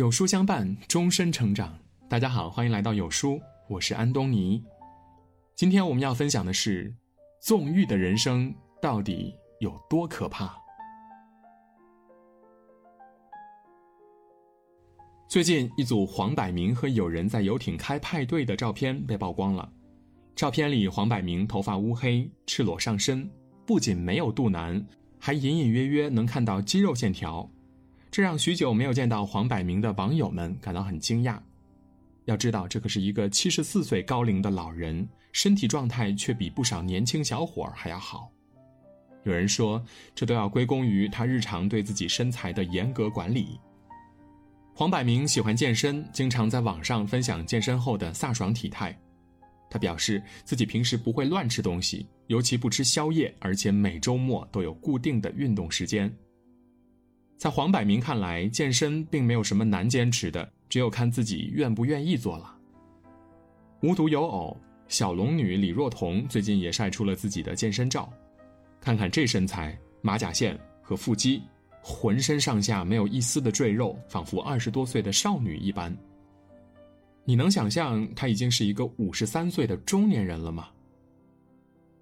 有书相伴，终身成长。大家好，欢迎来到有书，我是安东尼。今天我们要分享的是，纵欲的人生到底有多可怕？最近，一组黄百鸣和友人在游艇开派对的照片被曝光了。照片里，黄百鸣头发乌黑，赤裸上身，不仅没有肚腩，还隐隐约约能看到肌肉线条。这让许久没有见到黄百鸣的网友们感到很惊讶。要知道，这可是一个七十四岁高龄的老人，身体状态却比不少年轻小伙儿还要好。有人说，这都要归功于他日常对自己身材的严格管理。黄百鸣喜欢健身，经常在网上分享健身后的飒爽体态。他表示自己平时不会乱吃东西，尤其不吃宵夜，而且每周末都有固定的运动时间。在黄百鸣看来，健身并没有什么难坚持的，只有看自己愿不愿意做了。无独有偶，小龙女李若彤最近也晒出了自己的健身照，看看这身材，马甲线和腹肌，浑身上下没有一丝的赘肉，仿佛二十多岁的少女一般。你能想象她已经是一个五十三岁的中年人了吗？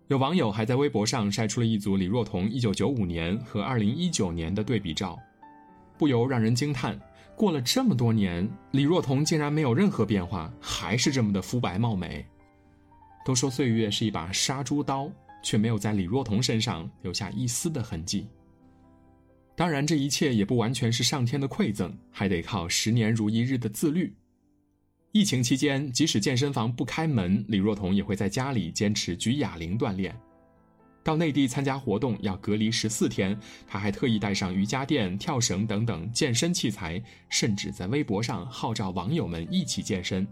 有网友还在微博上晒出了一组李若彤一九九五年和二零一九年的对比照。不由让人惊叹，过了这么多年，李若彤竟然没有任何变化，还是这么的肤白貌美。都说岁月是一把杀猪刀，却没有在李若彤身上留下一丝的痕迹。当然，这一切也不完全是上天的馈赠，还得靠十年如一日的自律。疫情期间，即使健身房不开门，李若彤也会在家里坚持举哑铃锻炼。到内地参加活动要隔离十四天，他还特意带上瑜伽垫、跳绳等等健身器材，甚至在微博上号召网友们一起健身。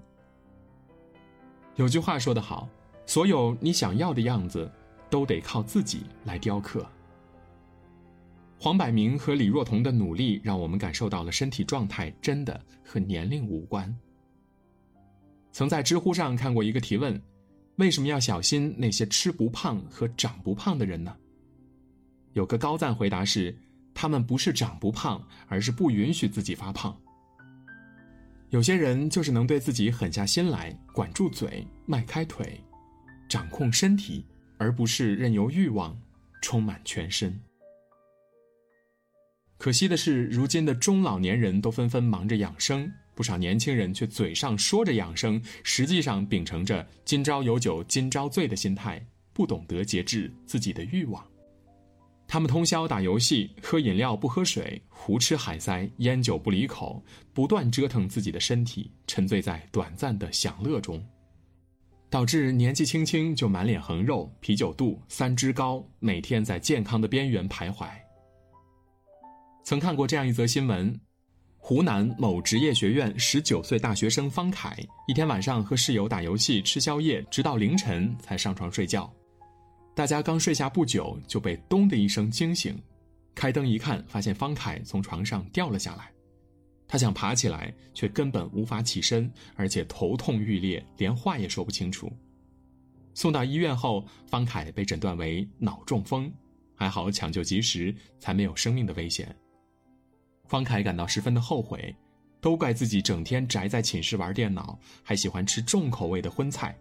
有句话说得好，所有你想要的样子，都得靠自己来雕刻。黄百鸣和李若彤的努力，让我们感受到了身体状态真的和年龄无关。曾在知乎上看过一个提问。为什么要小心那些吃不胖和长不胖的人呢？有个高赞回答是：他们不是长不胖，而是不允许自己发胖。有些人就是能对自己狠下心来，管住嘴，迈开腿，掌控身体，而不是任由欲望充满全身。可惜的是，如今的中老年人都纷纷忙着养生。不少年轻人却嘴上说着养生，实际上秉承着“今朝有酒今朝醉”的心态，不懂得节制自己的欲望。他们通宵打游戏，喝饮料不喝水，胡吃海塞，烟酒不离口，不断折腾自己的身体，沉醉在短暂的享乐中，导致年纪轻轻就满脸横肉、啤酒肚、三脂高，每天在健康的边缘徘徊。曾看过这样一则新闻。湖南某职业学院十九岁大学生方凯，一天晚上和室友打游戏、吃宵夜，直到凌晨才上床睡觉。大家刚睡下不久，就被“咚”的一声惊醒。开灯一看，发现方凯从床上掉了下来。他想爬起来，却根本无法起身，而且头痛欲裂，连话也说不清楚。送到医院后，方凯被诊断为脑中风，还好抢救及时，才没有生命的危险。方凯感到十分的后悔，都怪自己整天宅在寝室玩电脑，还喜欢吃重口味的荤菜。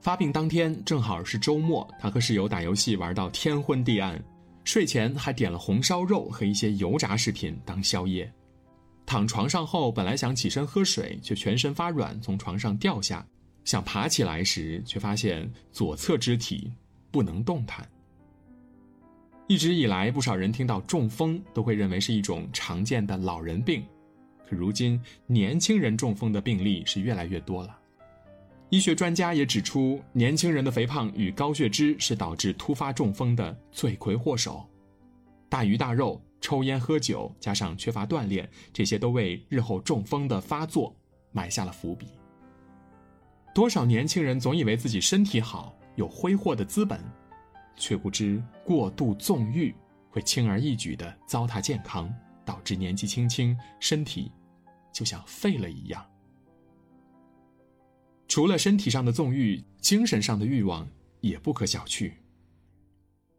发病当天正好是周末，他和室友打游戏玩到天昏地暗，睡前还点了红烧肉和一些油炸食品当宵夜。躺床上后，本来想起身喝水，却全身发软，从床上掉下。想爬起来时，却发现左侧肢体不能动弹。一直以来，不少人听到中风都会认为是一种常见的老人病，可如今年轻人中风的病例是越来越多了。医学专家也指出，年轻人的肥胖与高血脂是导致突发中风的罪魁祸首。大鱼大肉、抽烟喝酒，加上缺乏锻炼，这些都为日后中风的发作埋下了伏笔。多少年轻人总以为自己身体好，有挥霍的资本。却不知过度纵欲会轻而易举地糟蹋健康，导致年纪轻轻身体就像废了一样。除了身体上的纵欲，精神上的欲望也不可小觑。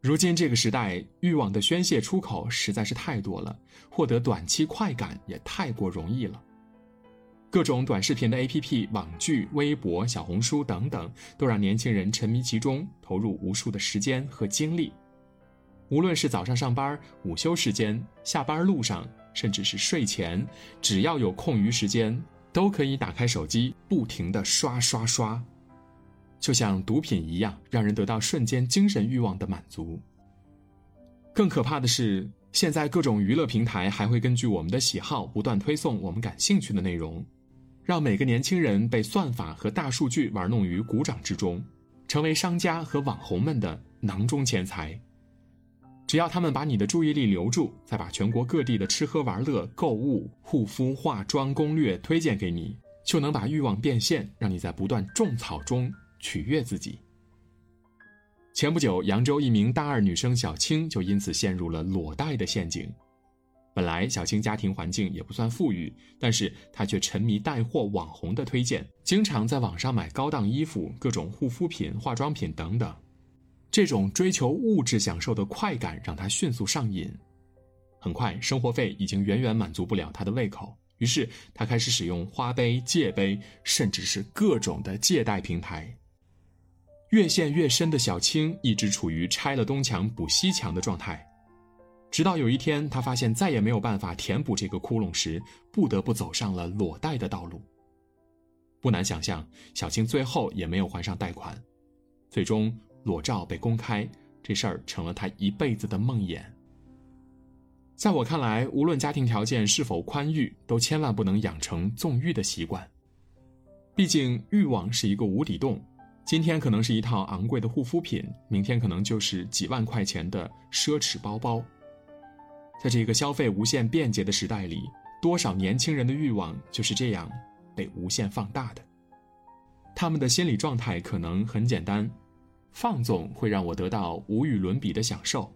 如今这个时代，欲望的宣泄出口实在是太多了，获得短期快感也太过容易了。各种短视频的 APP、网剧、微博、小红书等等，都让年轻人沉迷其中，投入无数的时间和精力。无论是早上上班、午休时间、下班路上，甚至是睡前，只要有空余时间，都可以打开手机，不停的刷刷刷，就像毒品一样，让人得到瞬间精神欲望的满足。更可怕的是，现在各种娱乐平台还会根据我们的喜好，不断推送我们感兴趣的内容，让每个年轻人被算法和大数据玩弄于股掌之中，成为商家和网红们的囊中钱财。只要他们把你的注意力留住，再把全国各地的吃喝玩乐、购物、护肤、化妆攻略推荐给你，就能把欲望变现，让你在不断种草中取悦自己。前不久，扬州一名大二女生小青就因此陷入了裸贷的陷阱。本来小青家庭环境也不算富裕，但是她却沉迷带货网红的推荐，经常在网上买高档衣服、各种护肤品、化妆品等等。这种追求物质享受的快感让她迅速上瘾，很快生活费已经远远满足不了他的胃口，于是他开始使用花呗、借呗，甚至是各种的借贷平台。越陷越深的小青一直处于拆了东墙补西墙的状态，直到有一天，他发现再也没有办法填补这个窟窿时，不得不走上了裸贷的道路。不难想象，小青最后也没有还上贷款，最终。裸照被公开，这事儿成了他一辈子的梦魇。在我看来，无论家庭条件是否宽裕，都千万不能养成纵欲的习惯。毕竟，欲望是一个无底洞，今天可能是一套昂贵的护肤品，明天可能就是几万块钱的奢侈包包。在这个消费无限便捷的时代里，多少年轻人的欲望就是这样被无限放大的。他们的心理状态可能很简单。放纵会让我得到无与伦比的享受。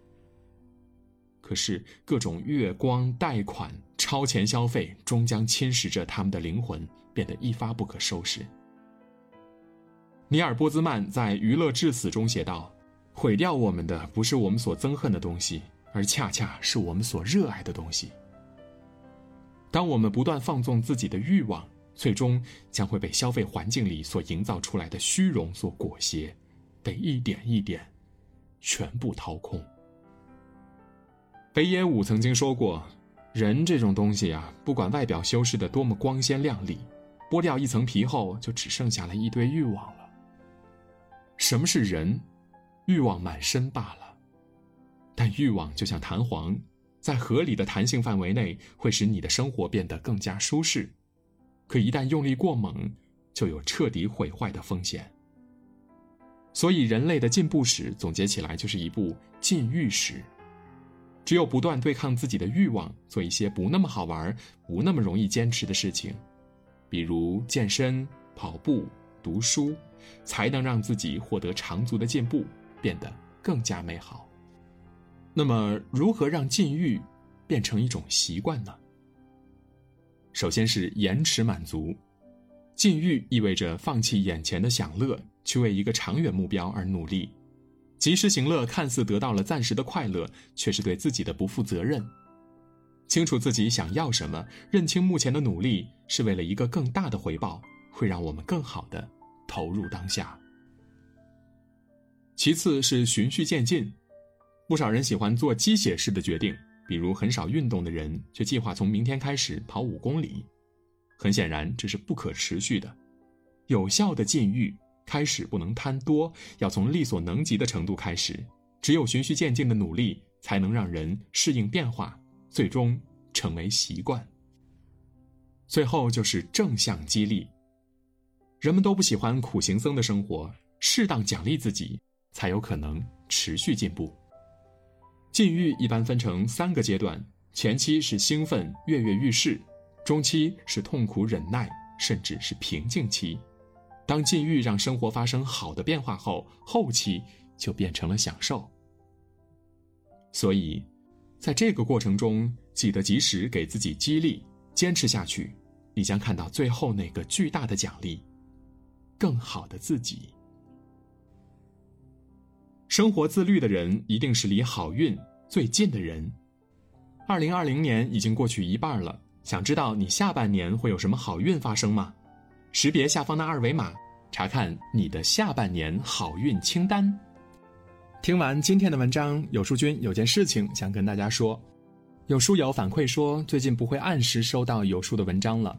可是各种月光、贷款、超前消费，终将侵蚀着他们的灵魂，变得一发不可收拾。尼尔·波兹曼在《娱乐至死》中写道：“毁掉我们的不是我们所憎恨的东西，而恰恰是我们所热爱的东西。当我们不断放纵自己的欲望，最终将会被消费环境里所营造出来的虚荣所裹挟。”被一点一点，全部掏空。北野武曾经说过：“人这种东西啊，不管外表修饰的多么光鲜亮丽，剥掉一层皮后，就只剩下了一堆欲望了。什么是人？欲望满身罢了。但欲望就像弹簧，在合理的弹性范围内，会使你的生活变得更加舒适；可一旦用力过猛，就有彻底毁坏的风险。”所以，人类的进步史总结起来就是一部禁欲史。只有不断对抗自己的欲望，做一些不那么好玩、不那么容易坚持的事情，比如健身、跑步、读书，才能让自己获得长足的进步，变得更加美好。那么，如何让禁欲变成一种习惯呢？首先是延迟满足。禁欲意味着放弃眼前的享乐。去为一个长远目标而努力，及时行乐看似得到了暂时的快乐，却是对自己的不负责任。清楚自己想要什么，认清目前的努力是为了一个更大的回报，会让我们更好的投入当下。其次是循序渐进，不少人喜欢做鸡血式的决定，比如很少运动的人却计划从明天开始跑五公里，很显然这是不可持续的。有效的禁欲。开始不能贪多，要从力所能及的程度开始。只有循序渐进的努力，才能让人适应变化，最终成为习惯。最后就是正向激励。人们都不喜欢苦行僧的生活，适当奖励自己，才有可能持续进步。禁欲一般分成三个阶段：前期是兴奋、跃跃欲试；中期是痛苦忍耐，甚至是平静期。当禁欲让生活发生好的变化后，后期就变成了享受。所以，在这个过程中，记得及时给自己激励，坚持下去，你将看到最后那个巨大的奖励——更好的自己。生活自律的人一定是离好运最近的人。二零二零年已经过去一半了，想知道你下半年会有什么好运发生吗？识别下方的二维码，查看你的下半年好运清单。听完今天的文章，有书君有件事情想跟大家说。有书友反馈说，最近不会按时收到有书的文章了，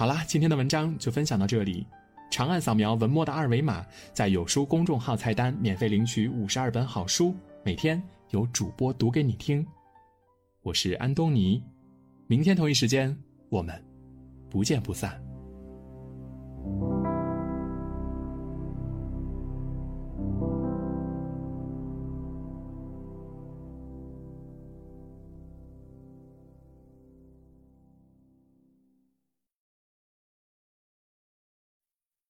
好啦，今天的文章就分享到这里。长按扫描文末的二维码，在有书公众号菜单免费领取五十二本好书，每天。有主播读给你听，我是安东尼，明天同一时间我们不见不散。